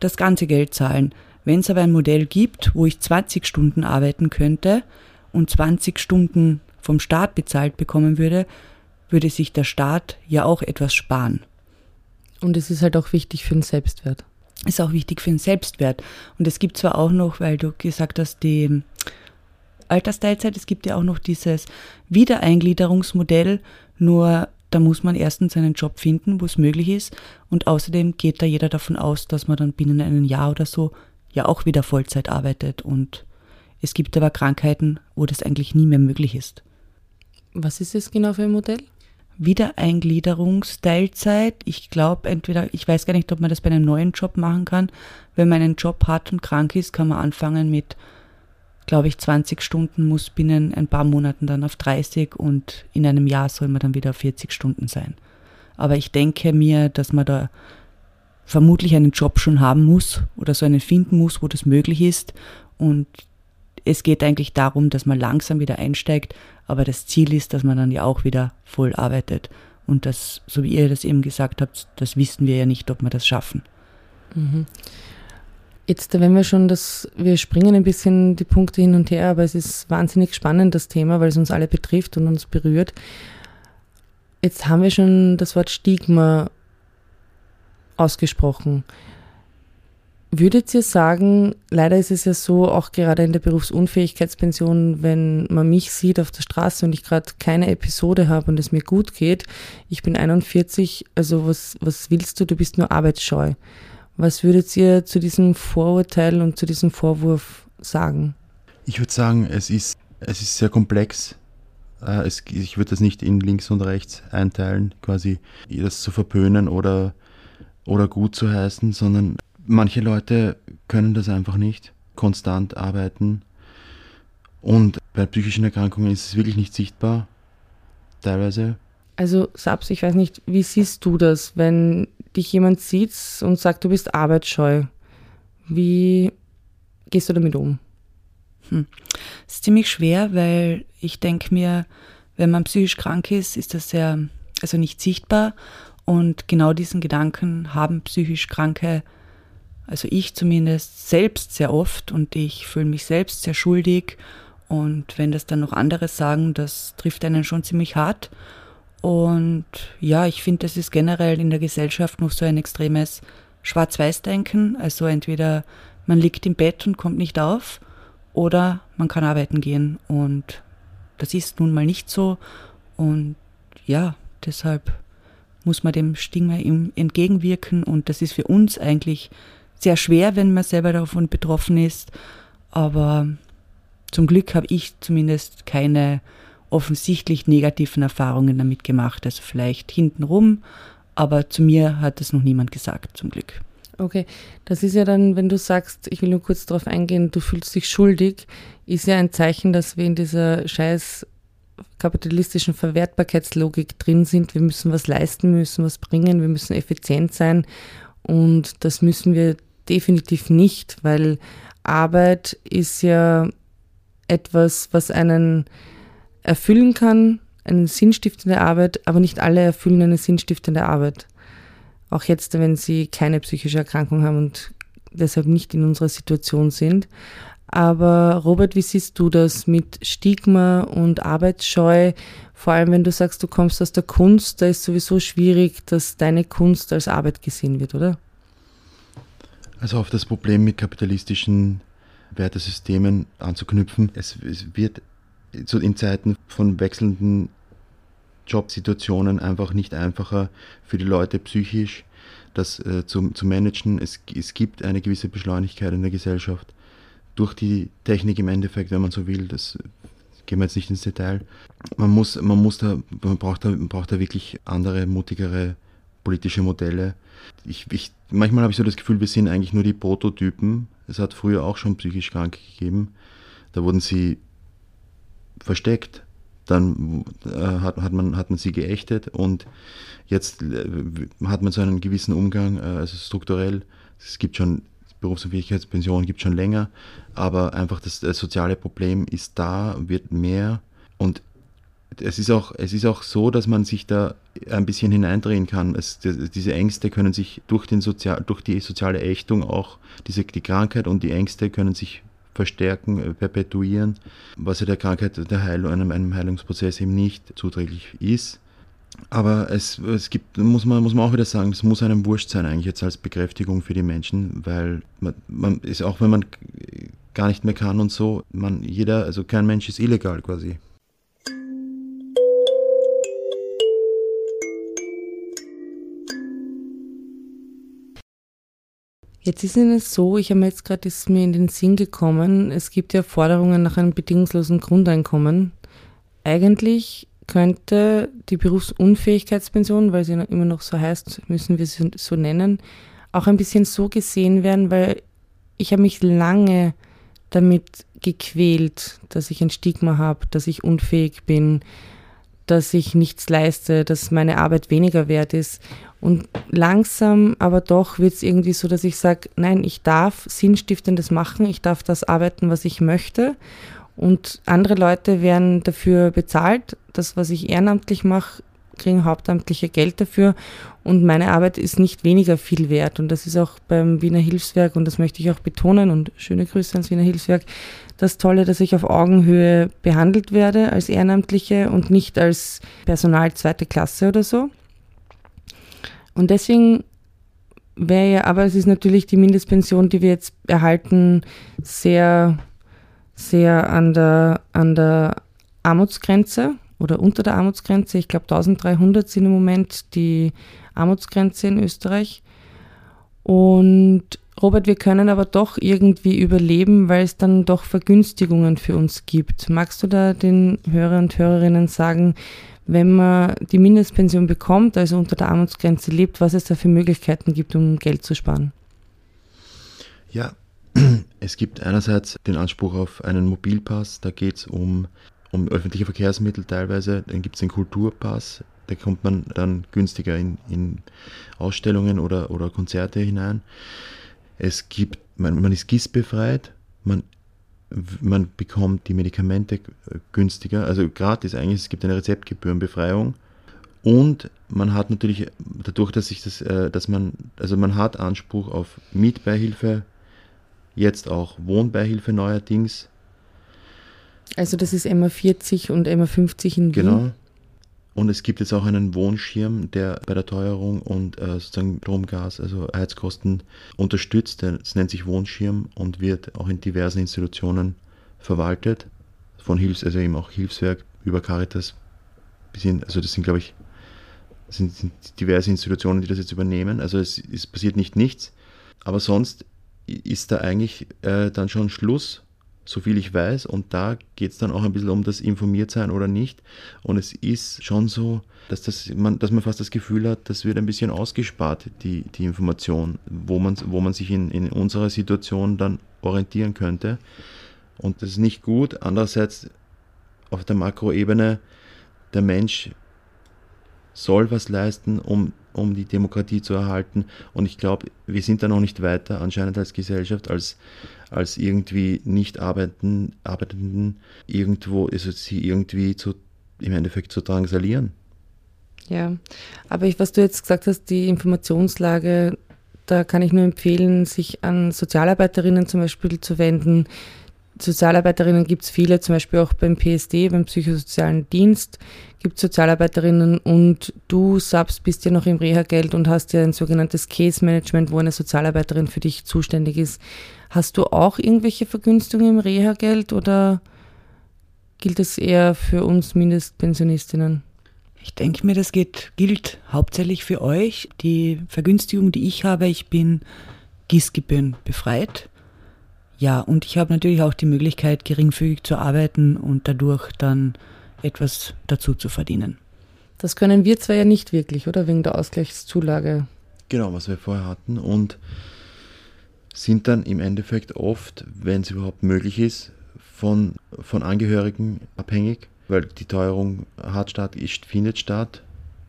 das ganze Geld zahlen. Wenn es aber ein Modell gibt, wo ich 20 Stunden arbeiten könnte und 20 Stunden vom Staat bezahlt bekommen würde, würde sich der Staat ja auch etwas sparen. Und es ist halt auch wichtig für den Selbstwert. Ist auch wichtig für den Selbstwert. Und es gibt zwar auch noch, weil du gesagt hast, die Altersteilzeit, es gibt ja auch noch dieses Wiedereingliederungsmodell, nur da muss man erstens einen Job finden, wo es möglich ist. Und außerdem geht da jeder davon aus, dass man dann binnen einem Jahr oder so ja auch wieder Vollzeit arbeitet. Und es gibt aber Krankheiten, wo das eigentlich nie mehr möglich ist. Was ist es genau für ein Modell? Wiedereingliederungsteilzeit. Ich glaube, entweder, ich weiß gar nicht, ob man das bei einem neuen Job machen kann. Wenn man einen Job hat und krank ist, kann man anfangen mit glaube ich, 20 Stunden muss binnen ein paar Monaten dann auf 30 und in einem Jahr soll man dann wieder auf 40 Stunden sein. Aber ich denke mir, dass man da vermutlich einen Job schon haben muss oder so einen finden muss, wo das möglich ist. Und es geht eigentlich darum, dass man langsam wieder einsteigt, aber das Ziel ist, dass man dann ja auch wieder voll arbeitet. Und das, so wie ihr das eben gesagt habt, das wissen wir ja nicht, ob wir das schaffen. Mhm. Jetzt, wenn wir schon das, wir springen ein bisschen die Punkte hin und her, aber es ist wahnsinnig spannend, das Thema, weil es uns alle betrifft und uns berührt. Jetzt haben wir schon das Wort Stigma ausgesprochen. Würdet ihr sagen, leider ist es ja so, auch gerade in der Berufsunfähigkeitspension, wenn man mich sieht auf der Straße und ich gerade keine Episode habe und es mir gut geht, ich bin 41, also was, was willst du, du bist nur arbeitsscheu. Was würdet ihr zu diesem Vorurteil und zu diesem Vorwurf sagen? Ich würde sagen, es ist, es ist sehr komplex Äh, es, ich würde das nicht in links und rechts einteilen, quasi das zu verpönen oder, oder gut zu heißen, sondern manche Leute können das einfach nicht, konstant arbeiten. Und bei psychischen Erkrankungen ist es wirklich nicht sichtbar, teilweise. Also Sabs, ich weiß nicht, wie siehst du das, wenn dich jemand sieht und sagt, du bist arbeitsscheu? Wie gehst du damit um? Hm. Das ist ziemlich schwer, weil ich denke mir, wenn man psychisch krank ist, ist das sehr, also nicht sichtbar. Und genau diesen Gedanken haben psychisch Kranke, also ich zumindest, selbst sehr oft und ich fühle mich selbst sehr schuldig. Und wenn das dann noch andere sagen, das trifft einen schon ziemlich hart. Und ja, ich finde, das ist generell in der Gesellschaft noch so ein extremes Schwarz-Weiß-Denken. Also entweder man liegt im Bett und kommt nicht auf oder man kann arbeiten gehen. Und das ist nun mal nicht so. Und ja, deshalb muss man dem Stigma entgegenwirken. Und das ist für uns eigentlich sehr schwer, wenn man selber davon betroffen ist. Aber zum Glück habe ich zumindest keine offensichtlich negativen Erfahrungen damit gemacht. Also vielleicht hintenrum, aber zu mir hat es noch niemand gesagt, zum Glück. Okay, das ist ja dann, wenn du sagst, ich will nur kurz darauf eingehen, du fühlst dich schuldig, ist ja ein Zeichen, dass wir in dieser scheiß kapitalistischen Verwertbarkeitslogik drin sind. Wir müssen was leisten, wir müssen was bringen, wir müssen effizient sein und das müssen wir definitiv nicht, weil Arbeit ist ja etwas, was einen erfüllen kann, eine sinnstiftende Arbeit, aber nicht alle erfüllen eine sinnstiftende Arbeit. Auch jetzt, wenn sie keine psychische Erkrankung haben und deshalb nicht in unserer Situation sind. Aber Robert, wie siehst du das mit Stigma und Arbeitsscheu? Vor allem, wenn du sagst, du kommst aus der Kunst, da ist sowieso schwierig, dass deine Kunst als Arbeit gesehen wird, oder? Also auf das Problem mit kapitalistischen Wertesystemen anzuknüpfen. Es, es wird so in Zeiten von wechselnden Jobsituationen einfach nicht einfacher für die Leute psychisch, das äh, zu, zu managen. Es, es gibt eine gewisse Beschleunigkeit in der Gesellschaft durch die Technik im Endeffekt, wenn man so will. Das gehen wir jetzt nicht ins Detail. Man muss, man muss da, man braucht da, man braucht da wirklich andere, mutigere politische Modelle. Ich, ich, manchmal habe ich so das Gefühl, wir sind eigentlich nur die Prototypen. Es hat früher auch schon psychisch Kranke gegeben. Da wurden sie versteckt dann äh, hat, hat, man, hat man sie geächtet und jetzt äh, hat man so einen gewissen Umgang, äh, also strukturell. Es gibt schon Berufsunfähigkeitspensionen gibt schon länger, aber einfach das, das, soziale Problem ist da, wird mehr und es ist, auch, es ist auch so, dass man sich da ein bisschen hineindrehen kann. Es, diese Ängste können sich durch, den Sozial, durch die soziale Ächtung auch, diese, die Krankheit und die Ängste können sich verstärken, äh, perpetuieren, was ja der Krankheit, der Heilung, einem, einem Heilungsprozess eben nicht zuträglich ist. Aber es, es gibt, muss man, muss man auch wieder sagen, es muss einem wurscht sein, eigentlich jetzt als Bekräftigung für die Menschen, weil man, man ist auch, wenn man gar nicht mehr kann und so, man, jeder, also kein Mensch ist illegal quasi. Jetzt ist es so, ich habe mir jetzt gerade, ist mir in den Sinn gekommen, es gibt ja Forderungen nach einem bedingungslosen Grundeinkommen. Eigentlich könnte die Berufsunfähigkeitspension, weil sie immer noch so heißt, müssen wir sie so nennen, auch ein bisschen so gesehen werden, weil ich habe mich lange damit gequält, dass ich ein Stigma habe, dass ich unfähig bin, dass ich nichts leiste, dass meine Arbeit weniger wert ist. Und langsam aber doch wird es irgendwie so, dass ich sage, nein, ich darf Sinnstiftendes machen, ich darf das arbeiten, was ich möchte. Und andere Leute werden dafür bezahlt. Das, was ich ehrenamtlich mache, kriegen hauptamtliche Geld dafür. Und meine Arbeit ist nicht weniger viel wert. Und das ist auch beim Wiener Hilfswerk, und das möchte ich auch betonen, und schöne Grüße ans Wiener Hilfswerk, das Tolle, dass ich auf Augenhöhe behandelt werde als Ehrenamtliche und nicht als Personal zweite Klasse oder so. Und deswegen wäre ja, aber es ist natürlich die Mindestpension, die wir jetzt erhalten, sehr, sehr an der, an der Armutsgrenze oder unter der Armutsgrenze. Ich glaube 1300 sind im Moment die Armutsgrenze in Österreich. Und Robert, wir können aber doch irgendwie überleben, weil es dann doch Vergünstigungen für uns gibt. Magst du da den Hörern und Hörerinnen sagen, wenn man die Mindestpension bekommt, also unter der Armutsgrenze lebt, was es da für Möglichkeiten gibt, um Geld zu sparen? Ja, es gibt einerseits den Anspruch auf einen Mobilpass, da geht es um, um öffentliche Verkehrsmittel teilweise, dann gibt es den Kulturpass, da kommt man dann günstiger in, in Ausstellungen oder, oder Konzerte hinein. Es gibt, man, man ist GIS befreit, man man bekommt die Medikamente günstiger, also gratis eigentlich, es gibt eine Rezeptgebührenbefreiung und man hat natürlich dadurch, dass sich das, äh, dass man, also man hat Anspruch auf Mietbeihilfe, jetzt auch Wohnbeihilfe neuerdings. Also das ist MA 40 und MA 50 in Wien. Genau. Und es gibt jetzt auch einen Wohnschirm, der bei der Teuerung und äh, sozusagen Strom, Gas, also Heizkosten unterstützt. Das nennt sich Wohnschirm und wird auch in diversen Institutionen verwaltet. Von Hilfs-, also eben auch Hilfswerk über Caritas bis hin, also das sind, glaube ich, sind, sind diverse Institutionen, die das jetzt übernehmen. Also es, es passiert nicht nichts. Aber sonst ist da eigentlich äh, dann schon Schluss so viel ich weiß. Und da geht es dann auch ein bisschen um das Informiertsein oder nicht. Und es ist schon so, dass, das, man, dass man fast das Gefühl hat, das wird ein bisschen ausgespart, die, die Information, wo man, wo man sich in, in unserer Situation dann orientieren könnte. Und das ist nicht gut. Andererseits auf der Makroebene, der Mensch soll was leisten, um, um die Demokratie zu erhalten. Und ich glaube, wir sind da noch nicht weiter anscheinend als Gesellschaft, als, als irgendwie nicht arbeitenden, arbeitenden irgendwo, also sie irgendwie zu, im Endeffekt zu drangsalieren. Ja, aber ich, was du jetzt gesagt hast, die Informationslage, da kann ich nur empfehlen, sich an Sozialarbeiterinnen zum Beispiel zu wenden, Sozialarbeiterinnen gibt es viele, zum Beispiel auch beim PSD, beim Psychosozialen Dienst gibt es Sozialarbeiterinnen und du, Subs, bist ja noch im Reha-Geld und hast ja ein sogenanntes Case-Management, wo eine Sozialarbeiterin für dich zuständig ist. Hast du auch irgendwelche Vergünstigungen im Reha-Geld oder gilt es eher für uns Mindestpensionistinnen? Ich denke mir, das geht, gilt hauptsächlich für euch. Die Vergünstigung, die ich habe, ich bin Gießgebühren befreit. Ja, und ich habe natürlich auch die Möglichkeit, geringfügig zu arbeiten und dadurch dann etwas dazu zu verdienen. Das können wir zwar ja nicht wirklich, oder? Wegen der Ausgleichszulage. Genau, was wir vorher hatten. Und sind dann im Endeffekt oft, wenn es überhaupt möglich ist, von, von Angehörigen abhängig, weil die Teuerung hart statt, ist, findet statt,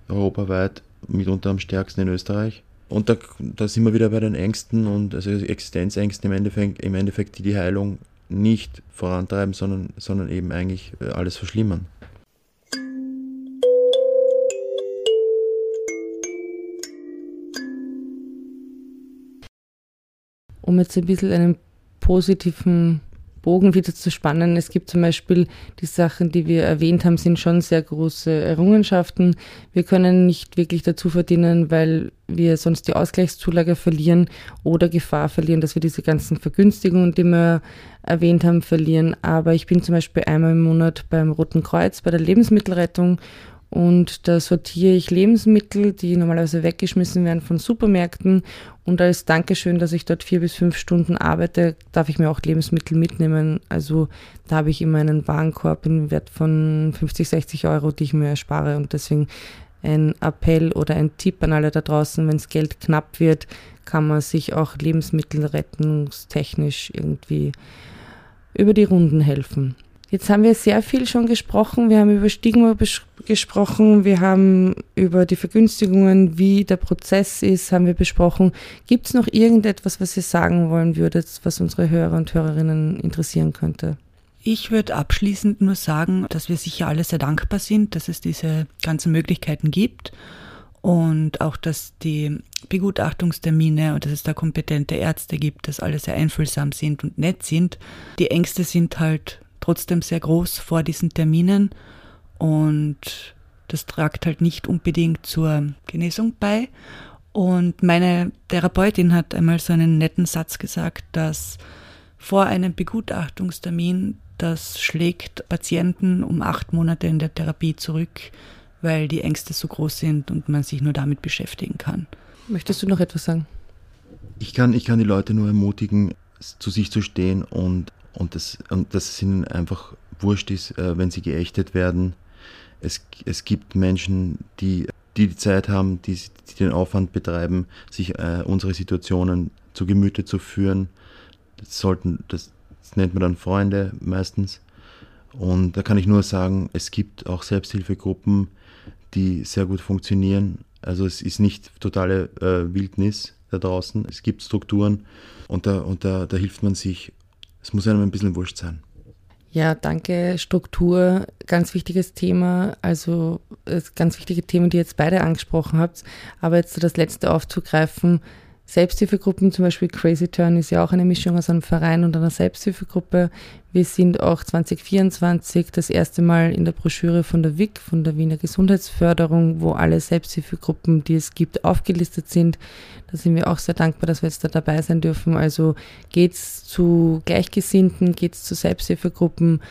europaweit, mitunter am stärksten in Österreich. Und da, da sind wir wieder bei den Ängsten und also Existenzängsten im Endeffekt, im Endeffekt, die die Heilung nicht vorantreiben, sondern, sondern eben eigentlich äh, alles verschlimmern. Um jetzt ein bisschen einen positiven Bogen wieder zu spannen. Es gibt zum Beispiel die Sachen, die wir erwähnt haben, sind schon sehr große Errungenschaften. Wir können nicht wirklich dazu verdienen, weil wir sonst die Ausgleichszulage verlieren oder Gefahr verlieren, dass wir diese ganzen Vergünstigungen, die wir erwähnt haben, verlieren. Aber ich bin zum Beispiel einmal im Monat beim Roten Kreuz bei der Lebensmittelrettung und da sortiere ich Lebensmittel, die normalerweise weggeschmissen werden von Supermärkten. Und als Dankeschön, dass ich dort vier bis fünf Stunden arbeite, darf ich mir auch Lebensmittel mitnehmen. Also da habe ich immer einen Warenkorb im Wert von 50, 60 Euro, die ich mir erspare. Und deswegen ein Appell oder ein Tipp an alle da draußen, wenn das Geld knapp wird, kann man sich auch lebensmittelrettungstechnisch irgendwie über die Runden helfen. Jetzt haben wir sehr viel schon gesprochen. Wir haben über Stigma gesprochen. Wir haben über die Vergünstigungen, wie der Prozess ist, haben wir besprochen. Gibt es noch irgendetwas, was ihr sagen wollen würdet, was unsere Hörer und Hörerinnen interessieren könnte? Ich würde abschließend nur sagen, dass wir sicher alle sehr dankbar sind, dass es diese ganzen Möglichkeiten gibt und auch, dass die Begutachtungstermine und dass es da kompetente Ärzte gibt, dass alle sehr einfühlsam sind und nett sind. Die Ängste sind halt trotzdem sehr groß vor diesen Terminen und das tragt halt nicht unbedingt zur Genesung bei. Und meine Therapeutin hat einmal so einen netten Satz gesagt, dass vor einem Begutachtungstermin, das schlägt Patienten um acht Monate in der Therapie zurück, weil die Ängste so groß sind und man sich nur damit beschäftigen kann. Möchtest du noch etwas sagen? Ich kann, ich kann die Leute nur ermutigen, zu sich zu stehen und, und, das, und dass es ihnen einfach wurscht ist, äh, wenn sie geächtet werden. Es, es gibt Menschen, die, die die Zeit haben, die, die den Aufwand betreiben, sich äh, unsere Situationen zu Gemüte zu führen. Das, sollten, das, das nennt man dann Freunde meistens. Und da kann ich nur sagen, es gibt auch Selbsthilfegruppen, die sehr gut funktionieren. Also es ist nicht totale äh, Wildnis da draußen. Es gibt Strukturen und, da, und da, da hilft man sich. Es muss einem ein bisschen wurscht sein. Ja, danke. Struktur, ganz wichtiges Thema. Also ganz wichtige Themen, die ihr jetzt beide angesprochen habt. Aber jetzt das letzte aufzugreifen, Selbsthilfegruppen, zum Beispiel Crazy Turn ist ja auch eine Mischung aus einem Verein und einer Selbsthilfegruppe. Wir sind auch 2024 das erste Mal in der Broschüre von der WIC, von der Wiener Gesundheitsförderung, wo alle Selbsthilfegruppen, die es gibt, aufgelistet sind. Da sind wir auch sehr dankbar, dass wir jetzt da dabei sein dürfen. Also geht's zu Gleichgesinnten, geht's zu Selbsthilfegruppen,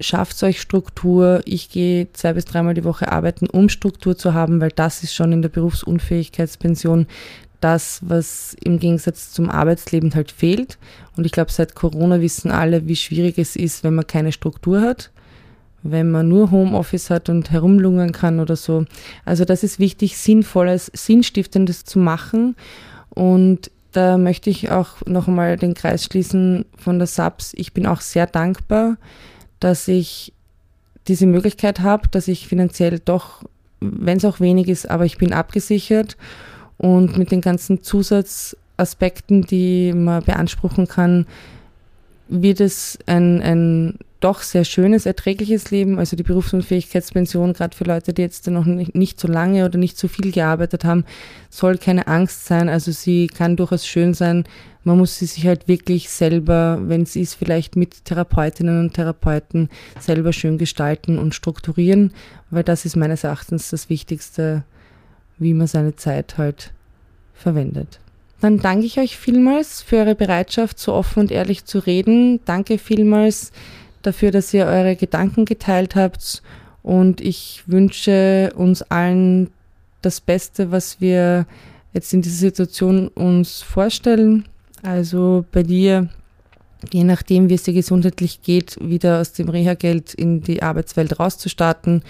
schafft euch Struktur. Ich gehe zwei bis dreimal die Woche arbeiten, um Struktur zu haben, weil das ist schon in der Berufsunfähigkeitspension das, was im Gegensatz zum Arbeitsleben halt fehlt. Und ich glaube, seit Corona wissen alle, wie schwierig es ist, wenn man keine Struktur hat, wenn man nur Homeoffice hat und herumlungern kann oder so. Also das ist wichtig, sinnvolles, sinnstiftendes zu machen. Und da möchte ich auch noch einmal den Kreis schließen von der SAPS. Ich bin auch sehr dankbar, dass ich diese Möglichkeit habe, dass ich finanziell doch, wenn es auch wenig ist, aber ich bin abgesichert und mit den ganzen Zusatzaspekten, die man beanspruchen kann, wird es ein, ein doch sehr schönes, erträgliches Leben. Also die Berufsunfähigkeitspension, gerade für Leute, die jetzt noch nicht, nicht so lange oder nicht so viel gearbeitet haben, soll keine Angst sein. Also sie kann durchaus schön sein. Man muss sie sich halt wirklich selber, wenn es ist, vielleicht mit Therapeutinnen und Therapeuten selber schön gestalten und strukturieren, weil das ist meines Erachtens das Wichtigste wie man seine Zeit halt verwendet. Dann danke ich euch vielmals für eure Bereitschaft, so offen und ehrlich zu reden. Danke vielmals dafür, dass ihr eure Gedanken geteilt habt. Und ich wünsche uns allen das Beste, was wir jetzt in dieser Situation uns vorstellen. Also bei dir, je nachdem, wie es dir gesundheitlich geht, wieder aus dem Reha-Geld in die Arbeitswelt rauszustarten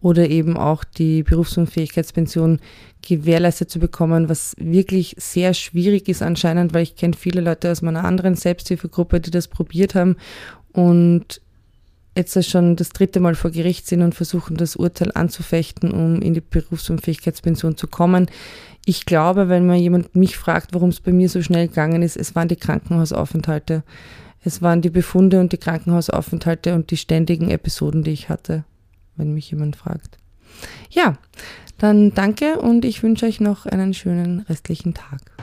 oder eben auch die Berufsunfähigkeitspension gewährleistet zu bekommen, was wirklich sehr schwierig ist anscheinend, weil ich kenne viele Leute aus meiner anderen Selbsthilfegruppe, die das probiert haben und jetzt schon das dritte Mal vor Gericht sind und versuchen, das Urteil anzufechten, um in die Berufsunfähigkeitspension zu kommen. Ich glaube, wenn man jemand mich fragt, warum es bei mir so schnell gegangen ist, es waren die Krankenhausaufenthalte. Es waren die Befunde und die Krankenhausaufenthalte und die ständigen Episoden, die ich hatte wenn mich jemand fragt. Ja, dann danke und ich wünsche euch noch einen schönen restlichen Tag.